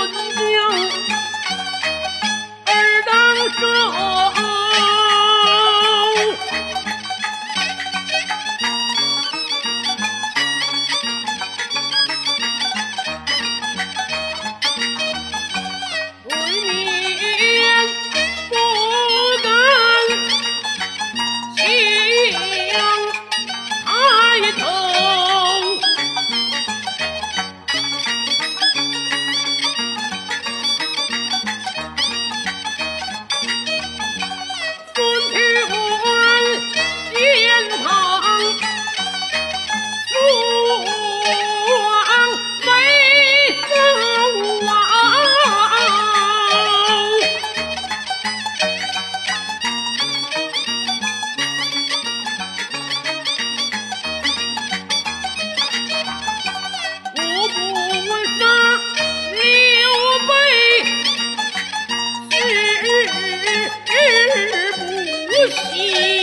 我的妞走王我不杀刘备志不休